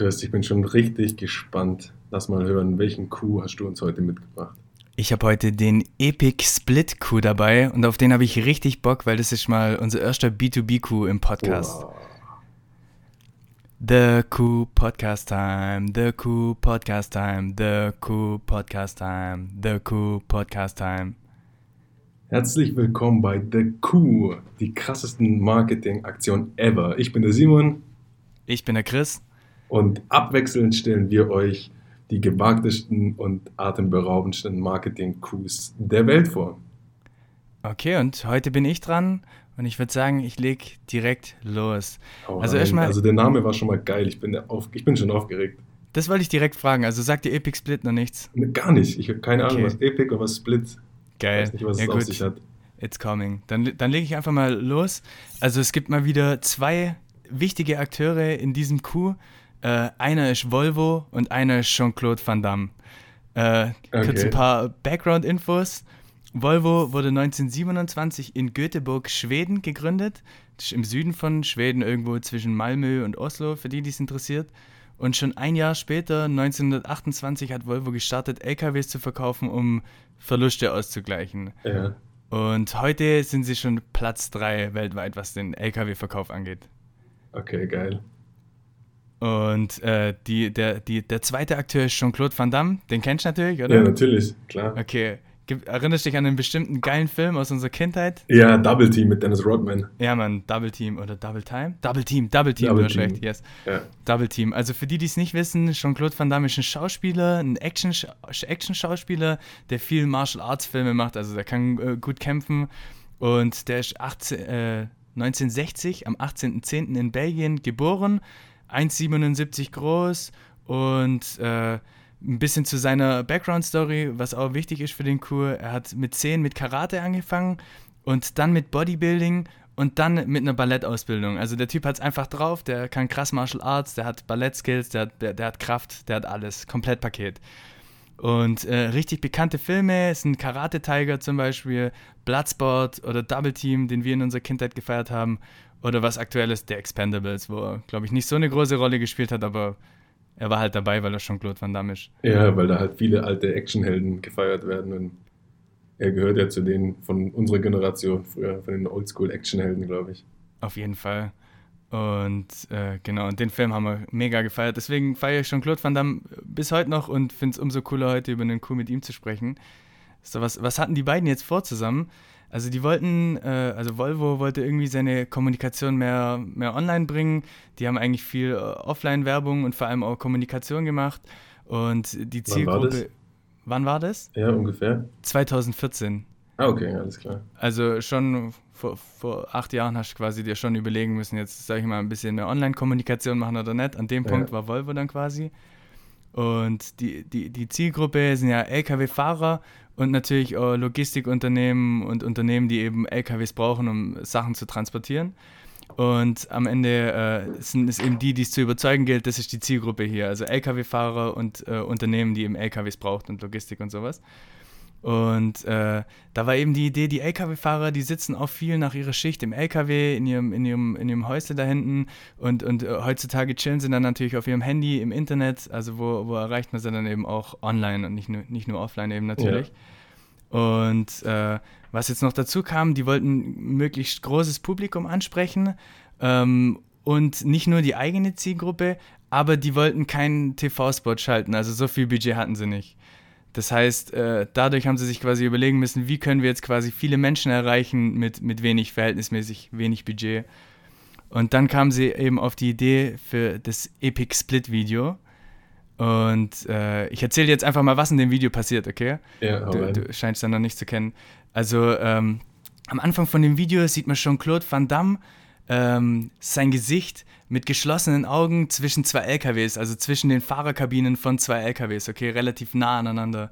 Chris, ich bin schon richtig gespannt. Lass mal hören, welchen Coup hast du uns heute mitgebracht? Ich habe heute den Epic Split Coup dabei und auf den habe ich richtig Bock, weil das ist mal unser erster B2B Coup im Podcast. Wow. The Coup Podcast Time, The Coup Podcast Time, The Coup Podcast Time, The Coup Podcast Time. Herzlich willkommen bei The Coup, die krassesten Marketingaktion ever. Ich bin der Simon. Ich bin der Chris. Und abwechselnd stellen wir euch die gewagtesten und atemberaubendsten Marketing-Coups der Welt vor. Okay, und heute bin ich dran und ich würde sagen, ich lege direkt los. Oh also erstmal. Also der Name war schon mal geil. Ich bin, auf, ich bin schon aufgeregt. Das wollte ich direkt fragen. Also sagt dir Epic Split noch nichts? Gar nicht. Ich habe keine okay. Ahnung, was Epic und was Split Geil. Ich weiß nicht, was ja, es gut. auf sich hat. It's coming. Dann, dann lege ich einfach mal los. Also es gibt mal wieder zwei wichtige Akteure in diesem Coup. Äh, einer ist Volvo und einer ist Jean-Claude Van Damme. Äh, okay. Kurz ein paar Background-Infos. Volvo wurde 1927 in Göteborg, Schweden gegründet. Das ist im Süden von Schweden, irgendwo zwischen Malmö und Oslo, für die, die es interessiert. Und schon ein Jahr später, 1928, hat Volvo gestartet, LKWs zu verkaufen, um Verluste auszugleichen. Ja. Und heute sind sie schon Platz 3 weltweit, was den Lkw-Verkauf angeht. Okay, geil. Und äh, die, der, die, der zweite Akteur ist Jean-Claude Van Damme. Den kennst du natürlich, oder? Ja, natürlich, klar. Okay. Erinnerst du dich an einen bestimmten geilen Film aus unserer Kindheit? Ja, Double Team mit Dennis Rodman. Ja, Mann, Double Team oder Double Time? Double Team, Double Team, Double recht, yes. Ja. Double Team. Also für die, die es nicht wissen, Jean-Claude Van Damme ist ein Schauspieler, ein Action-Schauspieler, der viel Martial Arts Filme macht, also der kann äh, gut kämpfen und der ist 18, äh, 1960 am 18.10. in Belgien geboren, 1,77 groß und äh, ein bisschen zu seiner Background-Story, was auch wichtig ist für den Kur. Er hat mit 10 mit Karate angefangen und dann mit Bodybuilding und dann mit einer Ballettausbildung. Also der Typ hat es einfach drauf, der kann krass Martial Arts, der hat Ballettskills, der, der, der hat Kraft, der hat alles, Komplettpaket. Und äh, richtig bekannte Filme sind Karate Tiger zum Beispiel, Bloodsport oder Double Team, den wir in unserer Kindheit gefeiert haben. Oder was aktuell ist, The Expendables, wo er, glaube ich, nicht so eine große Rolle gespielt hat, aber er war halt dabei, weil er schon Claude Van Damme ist. Ja, weil da halt viele alte Actionhelden gefeiert werden und er gehört ja zu denen von unserer Generation, früher von den Oldschool-Actionhelden, glaube ich. Auf jeden Fall. Und äh, genau, und den Film haben wir mega gefeiert. Deswegen feiere ich schon Claude Van Damme bis heute noch und finde es umso cooler, heute über einen Coup mit ihm zu sprechen. So, was, was hatten die beiden jetzt vor zusammen? Also die wollten, äh, also Volvo wollte irgendwie seine Kommunikation mehr, mehr online bringen. Die haben eigentlich viel äh, Offline-Werbung und vor allem auch Kommunikation gemacht. Und die Zielgruppe. Wann war das? Wann war das? Ja, ungefähr. 2014. Ah, okay, alles klar. Also schon vor, vor acht Jahren hast du quasi dir schon überlegen müssen, jetzt sage ich mal ein bisschen mehr Online-Kommunikation machen oder nicht. An dem Punkt ja. war Volvo dann quasi. Und die, die, die Zielgruppe sind ja Lkw-Fahrer und natürlich auch Logistikunternehmen und Unternehmen, die eben LKWs brauchen, um Sachen zu transportieren. Und am Ende äh, sind es eben die, die es zu überzeugen gilt, das ist die Zielgruppe hier. Also Lkw-Fahrer und äh, Unternehmen, die eben LKWs braucht und Logistik und sowas. Und äh, da war eben die Idee, die LKW-Fahrer, die sitzen auch viel nach ihrer Schicht im LKW, in ihrem, in ihrem, in ihrem Häusle da hinten und, und äh, heutzutage chillen sie dann natürlich auf ihrem Handy im Internet, also wo, wo erreicht man sie dann eben auch online und nicht nur, nicht nur offline eben natürlich. Ja. Und äh, was jetzt noch dazu kam, die wollten möglichst großes Publikum ansprechen ähm, und nicht nur die eigene Zielgruppe, aber die wollten keinen TV-Spot schalten, also so viel Budget hatten sie nicht. Das heißt, äh, dadurch haben sie sich quasi überlegen müssen, wie können wir jetzt quasi viele Menschen erreichen mit, mit wenig, verhältnismäßig wenig Budget. Und dann kamen sie eben auf die Idee für das Epic Split Video. Und äh, ich erzähle jetzt einfach mal, was in dem Video passiert, okay? Ja, du, du scheinst dann noch nicht zu kennen. Also ähm, am Anfang von dem Video sieht man schon Claude Van Damme ähm, sein Gesicht mit geschlossenen Augen zwischen zwei LKWs, also zwischen den Fahrerkabinen von zwei LKWs, okay, relativ nah aneinander.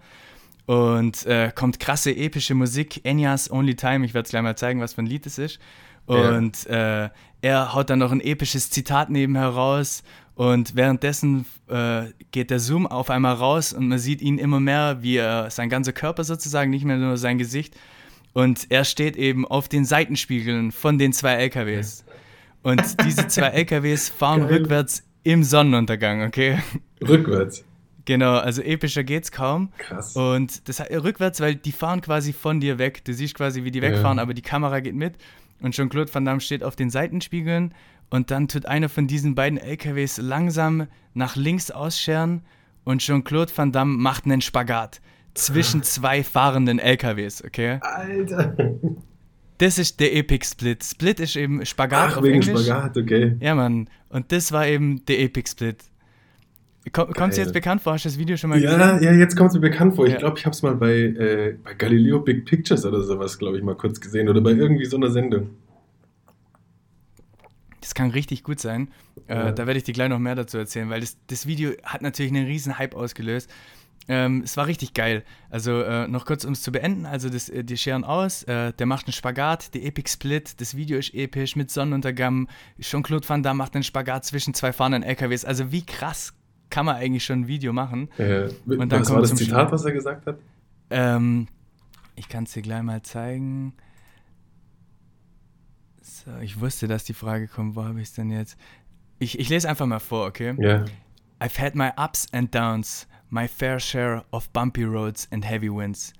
Und äh, kommt krasse epische Musik, Enya's Only Time, ich werde es gleich mal zeigen, was für ein Lied es ist. Und ja. äh, er haut dann noch ein episches Zitat nebenher raus und währenddessen äh, geht der Zoom auf einmal raus und man sieht ihn immer mehr, wie er sein ganzer Körper sozusagen, nicht mehr nur sein Gesicht. Und er steht eben auf den Seitenspiegeln von den zwei LKWs. Und diese zwei LKWs fahren Geil. rückwärts im Sonnenuntergang, okay? Rückwärts. Genau, also epischer geht's kaum. Krass. Und das rückwärts, weil die fahren quasi von dir weg. Du siehst quasi, wie die wegfahren, ja. aber die Kamera geht mit. Und Jean-Claude Van Damme steht auf den Seitenspiegeln und dann tut einer von diesen beiden LKWs langsam nach links ausscheren und Jean-Claude Van Damme macht einen Spagat zwischen zwei fahrenden LKWs, okay? Alter. Das ist der Epic Split. Split ist eben Spagat Ach, auf wegen Englisch. Spagat, okay. Ja, Mann. Und das war eben der Epic Split. Kommt es dir jetzt bekannt vor? Hast du das Video schon mal ja, gesehen? Ja, jetzt kommt es mir bekannt vor. Ich ja. glaube, ich habe es mal bei, äh, bei Galileo Big Pictures oder sowas, glaube ich, mal kurz gesehen. Oder bei irgendwie so einer Sendung. Das kann richtig gut sein. Äh, ja. Da werde ich dir gleich noch mehr dazu erzählen, weil das, das Video hat natürlich einen riesen Hype ausgelöst. Ähm, es war richtig geil. Also äh, noch kurz, um es zu beenden. Also das, äh, die scheren aus, äh, der macht einen Spagat, die Epic Split, das Video ist episch mit Sonnenuntergang. Jean-Claude Van Damme macht einen Spagat zwischen zwei fahrenden LKWs. Also wie krass kann man eigentlich schon ein Video machen? Äh, Und dann was war das Zitat, was er gesagt hat? Ähm, ich kann es dir gleich mal zeigen. So, ich wusste, dass die Frage kommt. Wo habe ich es denn jetzt? Ich, ich lese einfach mal vor, okay? Ja. Yeah. I've had my ups and downs. My fair share of bumpy roads and heavy winds.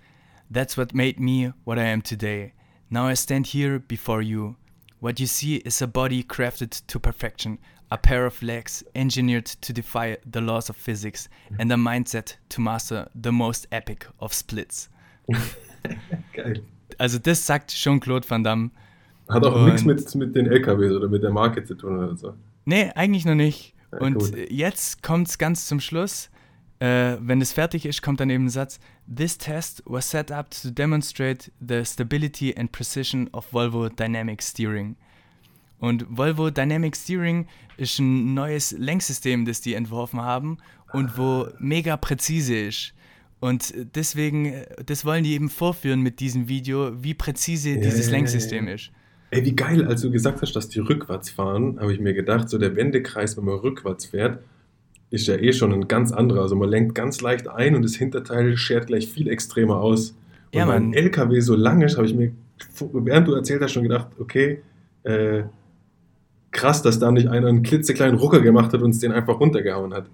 That's what made me what I am today. Now I stand here before you. What you see is a body crafted to perfection, a pair of legs engineered to defy the laws of physics, and a mindset to master the most epic of splits. Geil. Also das sagt Jean-Claude Van Damme. Hat auch nichts mit, mit den LKWs oder mit der Marke zu tun oder so. Nee, eigentlich noch nicht. Ja, Und gut. jetzt kommt es ganz zum Schluss. Äh, wenn es fertig ist, kommt dann eben ein Satz: This test was set up to demonstrate the stability and precision of Volvo Dynamic Steering. Und Volvo Dynamic Steering ist ein neues Lenksystem, das die entworfen haben und wo mega präzise ist. Und deswegen, das wollen die eben vorführen mit diesem Video, wie präzise ja, dieses Lenksystem ist. Ey, wie geil, als du gesagt hast, dass die rückwärts fahren, habe ich mir gedacht, so der Wendekreis, wenn man rückwärts fährt, ist ja eh schon ein ganz anderer. Also man lenkt ganz leicht ein und das Hinterteil schert gleich viel extremer aus. Und ja, weil ein LKW so lang ist, habe ich mir, während du erzählt hast, schon gedacht, okay, äh, krass, dass da nicht einer einen klitzekleinen Rucker gemacht hat und uns den einfach runtergehauen hat.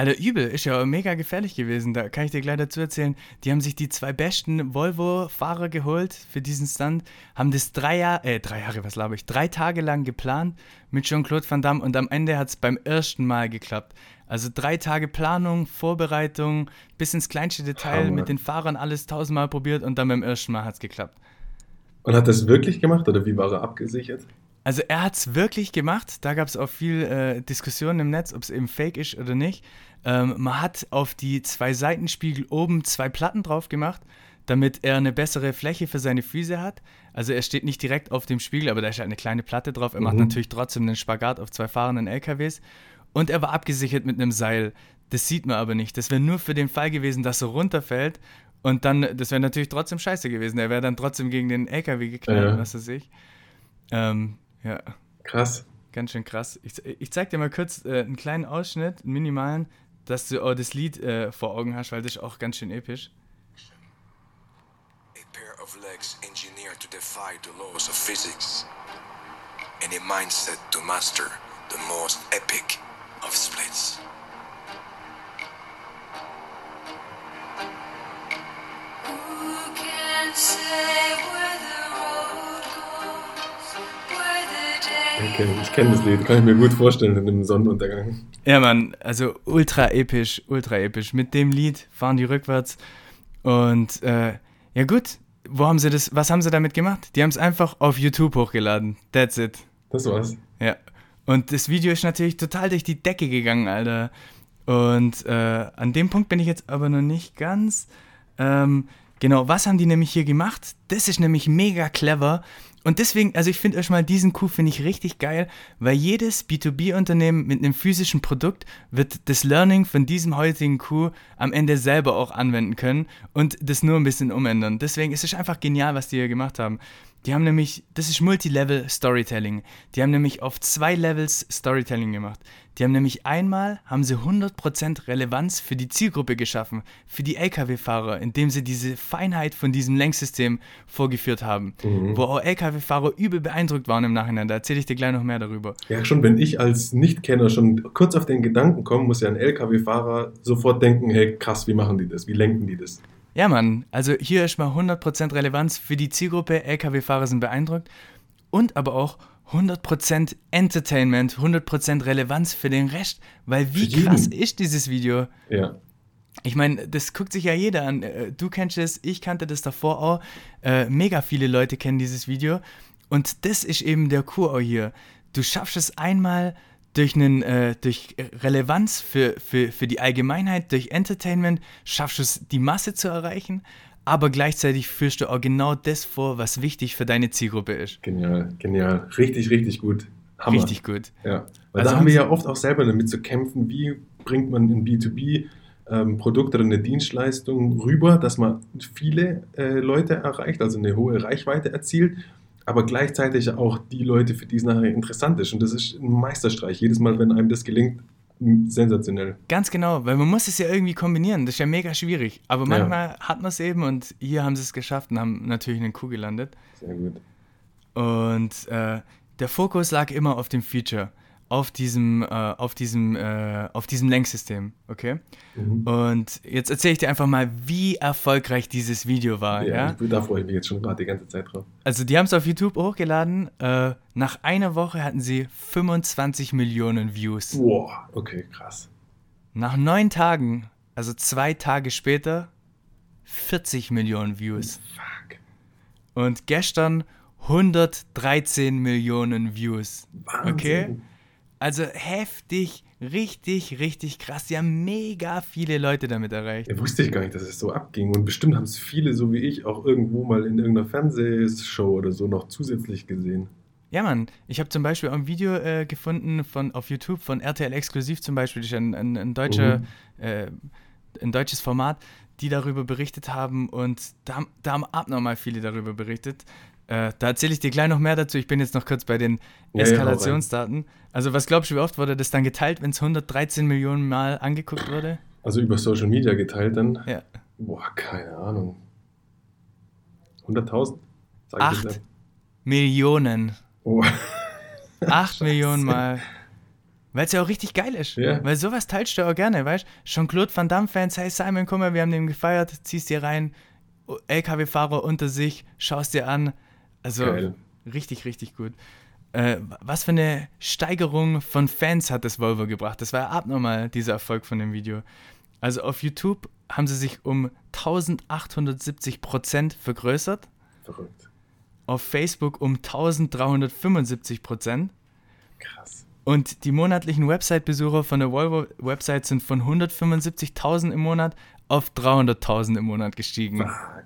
Alter, übel, ist ja mega gefährlich gewesen. Da kann ich dir gleich dazu erzählen. Die haben sich die zwei besten Volvo-Fahrer geholt für diesen Stunt, haben das drei Jahre, äh, drei Jahre, was glaube ich, drei Tage lang geplant mit Jean-Claude Van Damme und am Ende hat es beim ersten Mal geklappt. Also drei Tage Planung, Vorbereitung, bis ins kleinste Detail Hammer. mit den Fahrern alles tausendmal probiert und dann beim ersten Mal hat es geklappt. Und hat das wirklich gemacht oder wie war er abgesichert? Also er hat es wirklich gemacht. Da gab es auch viel äh, Diskussionen im Netz, ob es eben fake ist oder nicht. Ähm, man hat auf die zwei Seitenspiegel oben zwei Platten drauf gemacht, damit er eine bessere Fläche für seine Füße hat. Also er steht nicht direkt auf dem Spiegel, aber da ist halt eine kleine Platte drauf. Er mhm. macht natürlich trotzdem einen Spagat auf zwei fahrenden LKWs. Und er war abgesichert mit einem Seil. Das sieht man aber nicht. Das wäre nur für den Fall gewesen, dass er runterfällt. Und dann, das wäre natürlich trotzdem scheiße gewesen. Er wäre dann trotzdem gegen den LKW geknallt, ja. was weiß ich. Ähm, ja. Krass. Ganz schön krass. Ich, ich zeig dir mal kurz äh, einen kleinen Ausschnitt, einen minimalen, dass du auch das Lied äh, vor Augen hast, weil das ist auch ganz schön episch. A pair of legs engineered to defy the laws of physics and a mindset to master the most epic of splits. Okay, ich kenne das Lied, kann ich mir gut vorstellen in dem Sonnenuntergang. Ja, Mann, also ultra episch, ultra episch. Mit dem Lied fahren die rückwärts und äh, ja gut, wo haben sie das, was haben sie damit gemacht? Die haben es einfach auf YouTube hochgeladen. That's it. Das war's. Ja, und das Video ist natürlich total durch die Decke gegangen, Alter. Und äh, an dem Punkt bin ich jetzt aber noch nicht ganz. Ähm, genau, was haben die nämlich hier gemacht? Das ist nämlich mega clever. Und deswegen, also ich finde euch mal diesen Coup finde ich richtig geil, weil jedes B2B-Unternehmen mit einem physischen Produkt wird das Learning von diesem heutigen Coup am Ende selber auch anwenden können und das nur ein bisschen umändern. Deswegen ist es einfach genial, was die hier gemacht haben. Die haben nämlich, das ist Multilevel Storytelling. Die haben nämlich auf zwei Levels Storytelling gemacht. Die haben nämlich einmal, haben sie 100% Relevanz für die Zielgruppe geschaffen, für die Lkw-Fahrer, indem sie diese Feinheit von diesem Lenksystem vorgeführt haben, mhm. wo auch Lkw-Fahrer übel beeindruckt waren im Nachhinein. Da erzähle ich dir gleich noch mehr darüber. Ja, schon wenn ich als Nichtkenner schon kurz auf den Gedanken komme, muss ja ein Lkw-Fahrer sofort denken, hey krass, wie machen die das? Wie lenken die das? Ja, Mann, also hier ist mal 100% Relevanz für die Zielgruppe, Lkw-Fahrer sind beeindruckt und aber auch 100% Entertainment, 100% Relevanz für den Rest, weil wie krass ist dieses Video? Ja. Ich meine, das guckt sich ja jeder an. Äh, du kennst es, ich kannte das davor auch. Äh, mega viele Leute kennen dieses Video. Und das ist eben der Kur hier. Du schaffst es einmal durch, einen, äh, durch Relevanz für, für, für die Allgemeinheit, durch Entertainment, schaffst du es, die Masse zu erreichen, aber gleichzeitig führst du auch genau das vor, was wichtig für deine Zielgruppe ist. Genial, genial. Richtig, richtig gut. Hammer. Richtig gut. Ja. Weil also da haben wir ja oft auch selber damit zu kämpfen, wie bringt man ein B2B ähm, Produkt oder eine Dienstleistung rüber, dass man viele äh, Leute erreicht, also eine hohe Reichweite erzielt aber gleichzeitig auch die Leute, für die es nachher interessant ist. Und das ist ein Meisterstreich. Jedes Mal, wenn einem das gelingt, sensationell. Ganz genau, weil man muss es ja irgendwie kombinieren. Das ist ja mega schwierig. Aber manchmal ja. hat man es eben und hier haben sie es geschafft und haben natürlich einen Kuh gelandet. Sehr gut. Und äh, der Fokus lag immer auf dem Feature auf diesem, äh, auf diesem, äh, auf diesem Lenksystem, okay? Mhm. Und jetzt erzähle ich dir einfach mal, wie erfolgreich dieses Video war, ja? ja? Da freue ich mich jetzt schon gerade die ganze Zeit drauf. Also die haben es auf YouTube hochgeladen. Äh, nach einer Woche hatten sie 25 Millionen Views. Wow, okay, krass. Nach neun Tagen, also zwei Tage später, 40 Millionen Views. Fuck. Und gestern 113 Millionen Views. Wahnsinn. Okay? Also heftig, richtig, richtig krass. Sie haben mega viele Leute damit erreicht. Ja, wusste ich gar nicht, dass es so abging. Und bestimmt haben es viele, so wie ich, auch irgendwo mal in irgendeiner Fernsehshow oder so noch zusätzlich gesehen. Ja, Mann. Ich habe zum Beispiel auch ein Video äh, gefunden von, auf YouTube von RTL Exklusiv zum Beispiel. Das ist ein, ein, ein deutscher, mhm. äh, ein deutsches Format, die darüber berichtet haben. Und da, da haben abnormal viele darüber berichtet. Äh, da erzähle ich dir gleich noch mehr dazu. Ich bin jetzt noch kurz bei den ja, Eskalationsdaten. Also, was glaubst du, wie oft wurde das dann geteilt, wenn es 113 Millionen Mal angeguckt wurde? Also über Social Media geteilt dann? Ja. Boah, keine Ahnung. 100.000? Acht Millionen. Oh. Acht Millionen Mal. Weil es ja auch richtig geil ist. Ja. Weil sowas teilst du auch gerne, weißt du? Jean-Claude Van Damme-Fans, hey Simon, guck mal, wir haben den gefeiert, ziehst dir rein, LKW-Fahrer unter sich, schaust dir an, also Geil. richtig, richtig gut. Äh, was für eine Steigerung von Fans hat das Volvo gebracht? Das war ja abnormal, dieser Erfolg von dem Video. Also auf YouTube haben sie sich um 1870 Prozent vergrößert. Verrückt. Auf Facebook um 1375 Prozent. Krass. Und die monatlichen Website-Besucher von der Volvo-Website sind von 175.000 im Monat auf 300.000 im Monat gestiegen. Fuck.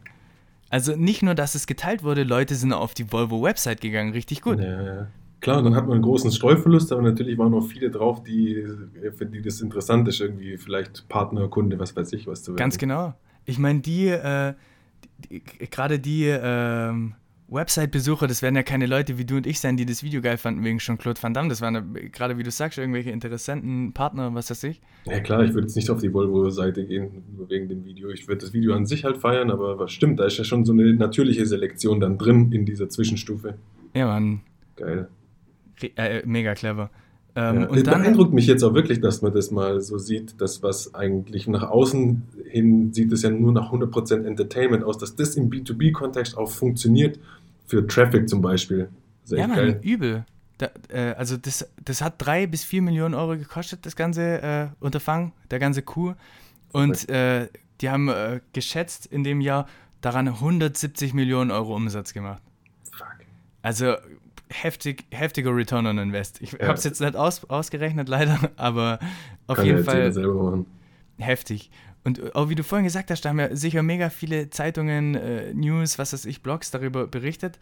Also nicht nur, dass es geteilt wurde, Leute sind auf die Volvo-Website gegangen, richtig gut. Ja, ja. Klar, dann hat man einen großen Streuverlust, aber natürlich waren auch viele drauf, die, für die das interessant ist, irgendwie vielleicht Partner, Kunde, was weiß ich, was zu werden. Ganz genau. Ich meine, die, äh, die gerade die, äh, Website-Besucher, das werden ja keine Leute wie du und ich sein, die das Video geil fanden wegen Jean-Claude Van Damme. Das waren ja, gerade wie du sagst, irgendwelche Interessenten, Partner, was weiß ich. Ja klar, ich würde jetzt nicht auf die Volvo-Seite gehen, nur wegen dem Video. Ich würde das Video an sich halt feiern, aber was stimmt, da ist ja schon so eine natürliche Selektion dann drin in dieser Zwischenstufe. Ja, Mann. Geil. Äh, mega clever. Ähm, ja, und dann beeindruckt mich jetzt auch wirklich, dass man das mal so sieht, dass was eigentlich nach außen hin sieht es ja nur nach 100% Entertainment aus, dass das im B2B-Kontext auch funktioniert für Traffic zum Beispiel. ja, man, geil. übel. Da, äh, also das, das hat drei bis vier Millionen Euro gekostet, das ganze äh, Unterfangen, der ganze Coup. Und äh, die haben äh, geschätzt in dem Jahr daran 170 Millionen Euro Umsatz gemacht. Fuck. Also heftig, heftiger Return on Invest. Ich ja. habe es jetzt nicht aus, ausgerechnet, leider, aber auf Kann jeden Fall heftig. Und auch wie du vorhin gesagt hast, da haben ja sicher mega viele Zeitungen, äh, News, was weiß ich, Blogs darüber berichtet.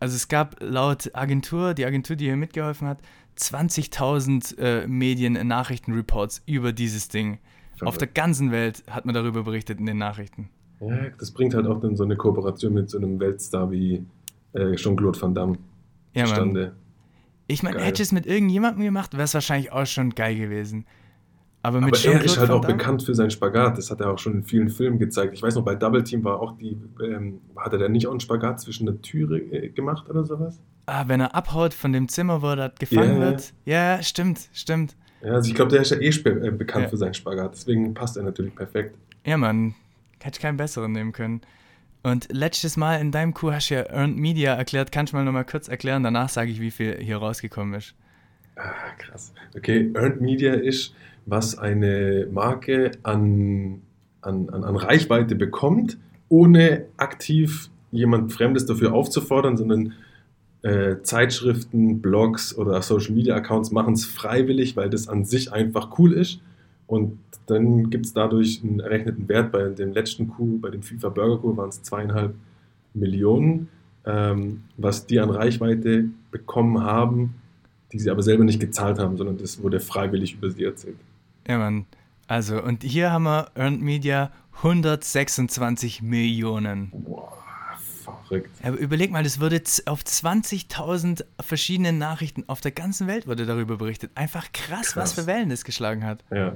Also es gab laut Agentur, die Agentur, die hier mitgeholfen hat, 20.000 äh, Medien-Nachrichten-Reports über dieses Ding. Verrückt. Auf der ganzen Welt hat man darüber berichtet in den Nachrichten. Ja, das bringt halt auch dann so eine Kooperation mit so einem Weltstar wie äh, Jean-Claude Van Damme Ja, Mann. zustande. Ich meine, hätte ich es mit irgendjemandem gemacht, wäre es wahrscheinlich auch schon geil gewesen. Aber mit Aber er ist halt auch bekannt für seinen Spagat. Das hat er auch schon in vielen Filmen gezeigt. Ich weiß noch, bei Double Team war auch die, ähm, hat er da nicht auch einen Spagat zwischen der Türe äh, gemacht oder sowas? Ah, wenn er abhaut von dem Zimmer, wo er gefangen Ja. wird. Ja, stimmt, stimmt. Ja, also ich glaube, der ist ja eh äh, bekannt Ja. für seinen Spagat. Deswegen passt er natürlich perfekt. Ja, Mann. Hätte ich keinen besseren nehmen können. Und letztes Mal in deinem Coup hast du ja Earned Media erklärt. Kannst du mal nochmal kurz erklären? Danach sage ich, wie viel hier rausgekommen ist. Ah, krass. Okay, Earned Media ist, was eine Marke an, an, an, an Reichweite bekommt, ohne aktiv jemand Fremdes dafür aufzufordern, sondern äh, Zeitschriften, Blogs oder Social Media Accounts machen es freiwillig, weil das an sich einfach cool ist. Und dann gibt es dadurch einen errechneten Wert. Bei dem letzten Coup, bei dem FIFA Burger Coup, waren es zweieinhalb Millionen, ähm, was die an Reichweite bekommen haben, die sie aber selber nicht gezahlt haben, sondern das wurde freiwillig über sie erzählt. Ja, Mann. Also, und hier haben wir Earned Media 126 Millionen. Boah, verrückt. Aber überleg mal, das wurde z- auf 20.000 verschiedene Nachrichten auf der ganzen Welt wurde darüber berichtet. Einfach krass, was Krass. für Wellen das geschlagen hat. Ja.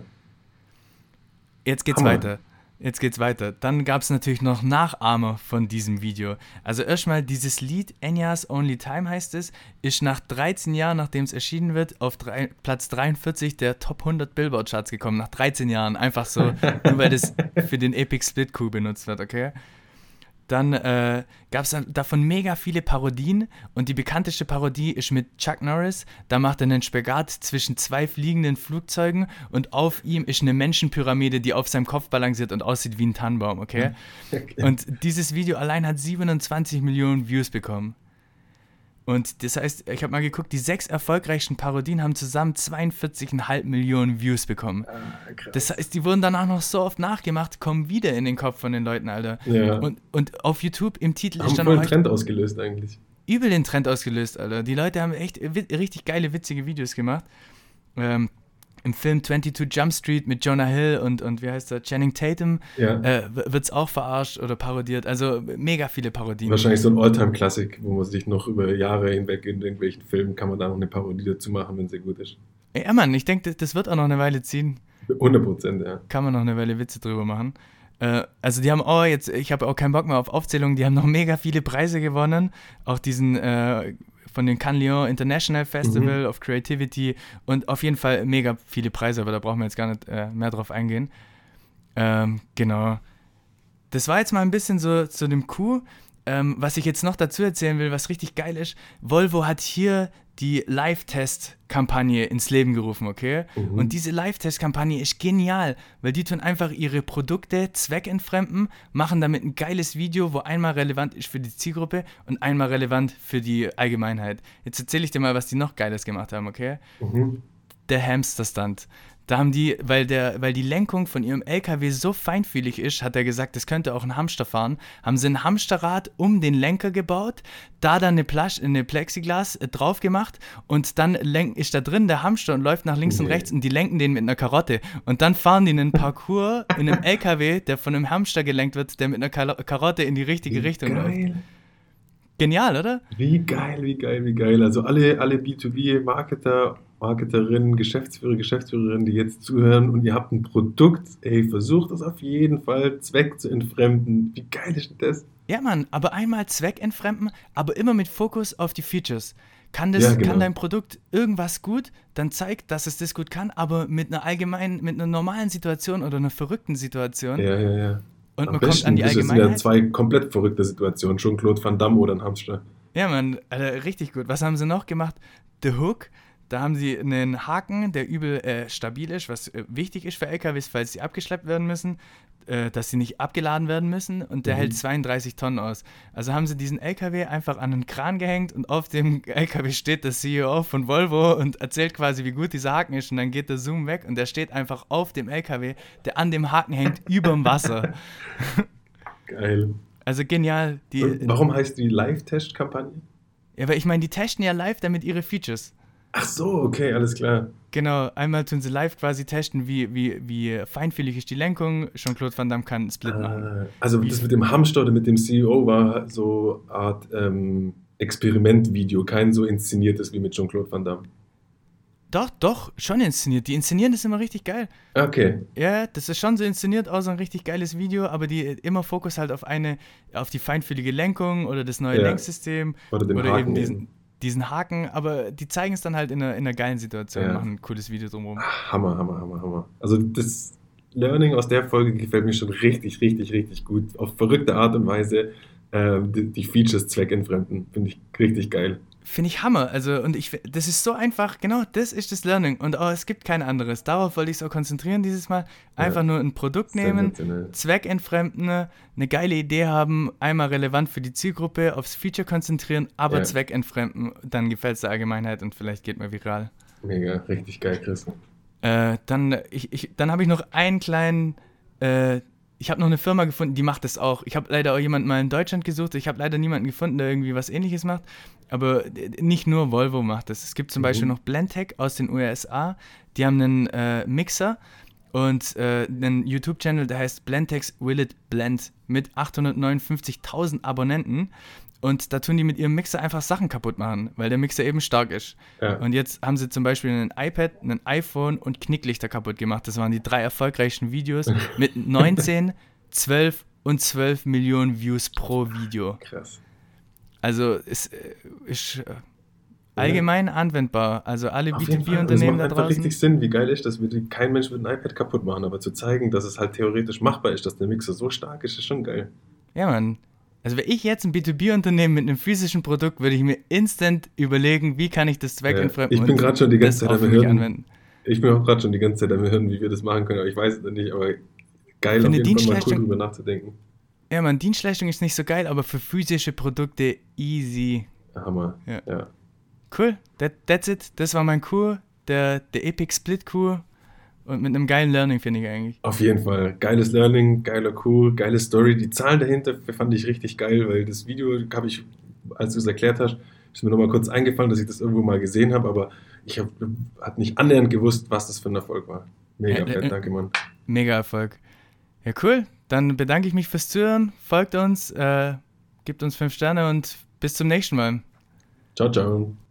Jetzt geht's Hammer. weiter. Jetzt geht's weiter. Dann gab es natürlich noch Nachahmer von diesem Video. Also erstmal dieses Lied, Enya's Only Time heißt es, ist nach 13 Jahren, nachdem es erschienen wird, auf drei, Platz 43 der Top 100 Billboard-Charts gekommen. Nach 13 Jahren. Einfach so, nur weil das für den Epic Split Coup benutzt wird, okay? Dann äh, gab es davon mega viele Parodien und die bekannteste Parodie ist mit Chuck Norris. Da macht er einen Spagat zwischen zwei fliegenden Flugzeugen und auf ihm ist eine Menschenpyramide, die auf seinem Kopf balanciert und aussieht wie ein Tannenbaum, okay? Und dieses Video allein hat 27 Millionen Views bekommen. Und das heißt, ich habe mal geguckt, die sechs erfolgreichsten Parodien haben zusammen 42,5 Millionen Views bekommen. Ah, krass. Das heißt, die wurden danach noch so oft nachgemacht, kommen wieder in den Kopf von den Leuten, Alter. Ja. Und, und auf YouTube im Titel haben ist dann voll noch einen Trend ausgelöst eigentlich. übel den Trend ausgelöst, Alter. Die Leute haben echt richtig geile, witzige Videos gemacht. Ähm, Im Film 22 Jump Street mit Jonah Hill und, und wie heißt er, Channing Tatum Ja. äh, wird es auch verarscht oder parodiert. Also mega viele Parodien. Wahrscheinlich so ein Alltime-Klassik, wo man sich noch über Jahre hinweg in irgendwelchen Filmen kann man da noch eine Parodie dazu machen, wenn sie gut ist. Ja, Mann, ich denke, das, das wird auch noch eine Weile ziehen. 100 Prozent, ja. Kann man noch eine Weile Witze drüber machen. Äh, also die haben auch jetzt, ich habe auch keinen Bock mehr auf Aufzählungen, die haben noch mega viele Preise gewonnen. Auch diesen äh, von den Cannes Lyon International Festival of Creativity und auf jeden Fall mega viele Preise, aber da brauchen wir jetzt gar nicht äh, mehr drauf eingehen. Ähm, genau. Das war jetzt mal ein bisschen so zu dem Coup. Ähm, was ich jetzt noch dazu erzählen will, was richtig geil ist, Volvo hat hier die Live-Test-Kampagne ins Leben gerufen, okay? Mhm. Und diese Live-Test-Kampagne ist genial, weil die tun einfach ihre Produkte zweckentfremden, machen damit ein geiles Video, wo einmal relevant ist für die Zielgruppe und einmal relevant für die Allgemeinheit. Jetzt erzähle ich dir mal, was die noch Geiles gemacht haben, okay? Mhm. der Hamster-Stunt. Da haben die, weil, der, weil die Lenkung von ihrem LKW so feinfühlig ist, hat er gesagt, das könnte auch ein Hamster fahren, haben sie ein Hamsterrad um den Lenker gebaut, da dann eine, Plasch, eine Plexiglas äh, drauf gemacht und dann lenk, ist da drin der Hamster und läuft nach links und Nee. rechts und die lenken den mit einer Karotte. Und dann fahren die einen Parcours in einem LKW, der von einem Hamster gelenkt wird, der mit einer Karotte in die richtige Wie Richtung läuft. geil. Genial, oder? Wie geil, wie geil, wie geil. Also alle, alle B2B-Marketer, Marketerinnen, Geschäftsführer, Geschäftsführerinnen, die jetzt zuhören und ihr habt ein Produkt, ey, versucht das auf jeden Fall Zweck zu entfremden. Wie geil ist denn das? Ja, Mann, aber einmal zweckentfremden, aber immer mit Fokus auf die Features. Kann, das, Ja, genau. kann dein Produkt irgendwas gut, dann zeigt, dass es das gut kann, aber mit einer allgemeinen, mit einer normalen Situation oder einer verrückten Situation Ja, ja, ja. und Am man kommt an die das sind ja Allgemeinheit. zwei komplett verrückte Situationen. Schon Claude Van Damme oder ein Hamster. Ja, Mann, Alter, richtig gut. Was haben sie noch gemacht? The Hook. Da haben sie einen Haken, der übel äh, stabil ist, was äh, wichtig ist für LKWs, falls sie abgeschleppt werden müssen, äh, dass sie nicht abgeladen werden müssen und der Mhm. hält 32 Tonnen aus. Also haben sie diesen LKW einfach an einen Kran gehängt und auf dem LKW steht der CEO von Volvo und erzählt quasi, wie gut dieser Haken ist und dann geht der Zoom weg und der steht einfach auf dem LKW, der an dem Haken hängt, überm Wasser. Geil. Also genial. Die, warum heißt die Live-Test-Kampagne? ja, aber ich meine, die testen ja live damit ihre Features. Ach so, okay, alles klar. Genau, einmal tun sie live quasi testen, wie, wie, wie feinfühlig ist die Lenkung. Jean-Claude Van Damme kann Split machen. Ah, also das mit dem Hamster oder mit dem CEO war so Art ähm, Experimentvideo, kein so inszeniertes wie mit Jean-Claude Van Damme. Doch, doch, schon inszeniert. Die inszenieren das immer richtig geil. Okay. Ja, das ist schon so inszeniert, auch so ein richtig geiles Video, aber die immer Fokus halt auf eine, auf die feinfühlige Lenkung oder das neue Ja. Lenksystem Oder den oder Haken eben diesen, eben. Diesen Haken, aber die zeigen es dann halt in einer, in einer geilen Situation, Ja. machen ein cooles Video drumherum. Hammer, Hammer, Hammer, Hammer. Also das Learning aus der Folge gefällt mir schon richtig, richtig, richtig gut. Auf verrückte Art und Weise äh, die, die Features zweckentfremden. Finde ich richtig geil. Finde ich Hammer. Also, und ich, das ist so einfach, genau, das ist das Learning. Und oh, es gibt kein anderes. Darauf wollte ich es auch konzentrieren dieses Mal. Einfach Ja. nur ein Produkt nehmen, zweckentfremden, eine geile Idee haben, einmal relevant für die Zielgruppe, aufs Feature konzentrieren, aber Ja. zweckentfremden, dann gefällt es der Allgemeinheit und vielleicht geht man viral. Mega, richtig geil, Chris. Äh, dann ich, ich, dann habe ich noch einen kleinen, äh, ich habe noch eine Firma gefunden, die macht das auch. Ich habe leider auch jemanden mal in Deutschland gesucht. Ich habe leider niemanden gefunden, der irgendwie was ähnliches macht. Aber äh, nicht nur Volvo macht das. Es gibt zum Mhm. Beispiel noch Blendtec aus den USA. Die haben einen äh, Mixer und äh, einen YouTube-Channel, der heißt Blendtex Will It Blend mit 859.000 Abonnenten. Und da tun die mit ihrem Mixer einfach Sachen kaputt machen, weil der Mixer eben stark ist. Ja. Und jetzt haben sie zum Beispiel ein iPad, ein iPhone und Knicklichter kaputt gemacht. Das waren die drei erfolgreichsten Videos mit 19, 12 und 12 Millionen Views pro Video. Krass. Also es äh, ist äh, allgemein anwendbar. Also alle Auf jeden Fall. Und es B2B-Unternehmen macht da einfach draußen. richtig Sinn, wie geil ist das, kein Mensch mit einem iPad kaputt machen, aber zu zeigen, dass es halt theoretisch machbar ist, dass der Mixer so stark ist, ist schon geil. Ja, Mann. Also wäre ich jetzt ein B2B-Unternehmen mit einem physischen Produkt, würde ich mir instant überlegen, wie kann ich das zweckentfremden Ja, ich bin und grad schon die ganze Zeit am anwenden. Ich bin auch gerade schon die ganze Zeit am Hören, wie wir das machen können, aber ich weiß es noch nicht, aber geil, Für auf jeden Fall mal cool drüber nachzudenken. Ja, man, Dienstleistung ist nicht so geil, aber für physische Produkte easy. Hammer. Ja. ja. Cool, that, that's it. Das war mein Kur, der, der Epic Split Kur. Und mit einem geilen Learning, finde ich eigentlich. Auf jeden Fall. Geiles Learning, geiler Cool, geile Story. Die Zahlen dahinter fand ich richtig geil, weil das Video habe ich, als du es erklärt hast, ist mir nochmal kurz eingefallen, dass ich das irgendwo mal gesehen habe, aber ich habe hat nicht annähernd gewusst, was das für ein Erfolg war. Mega fett, äh, danke, Mann. Mega Erfolg. Ja, cool. Dann bedanke ich mich fürs Zuhören. Folgt uns, äh, gebt uns fünf Sterne und bis zum nächsten Mal. Ciao, ciao.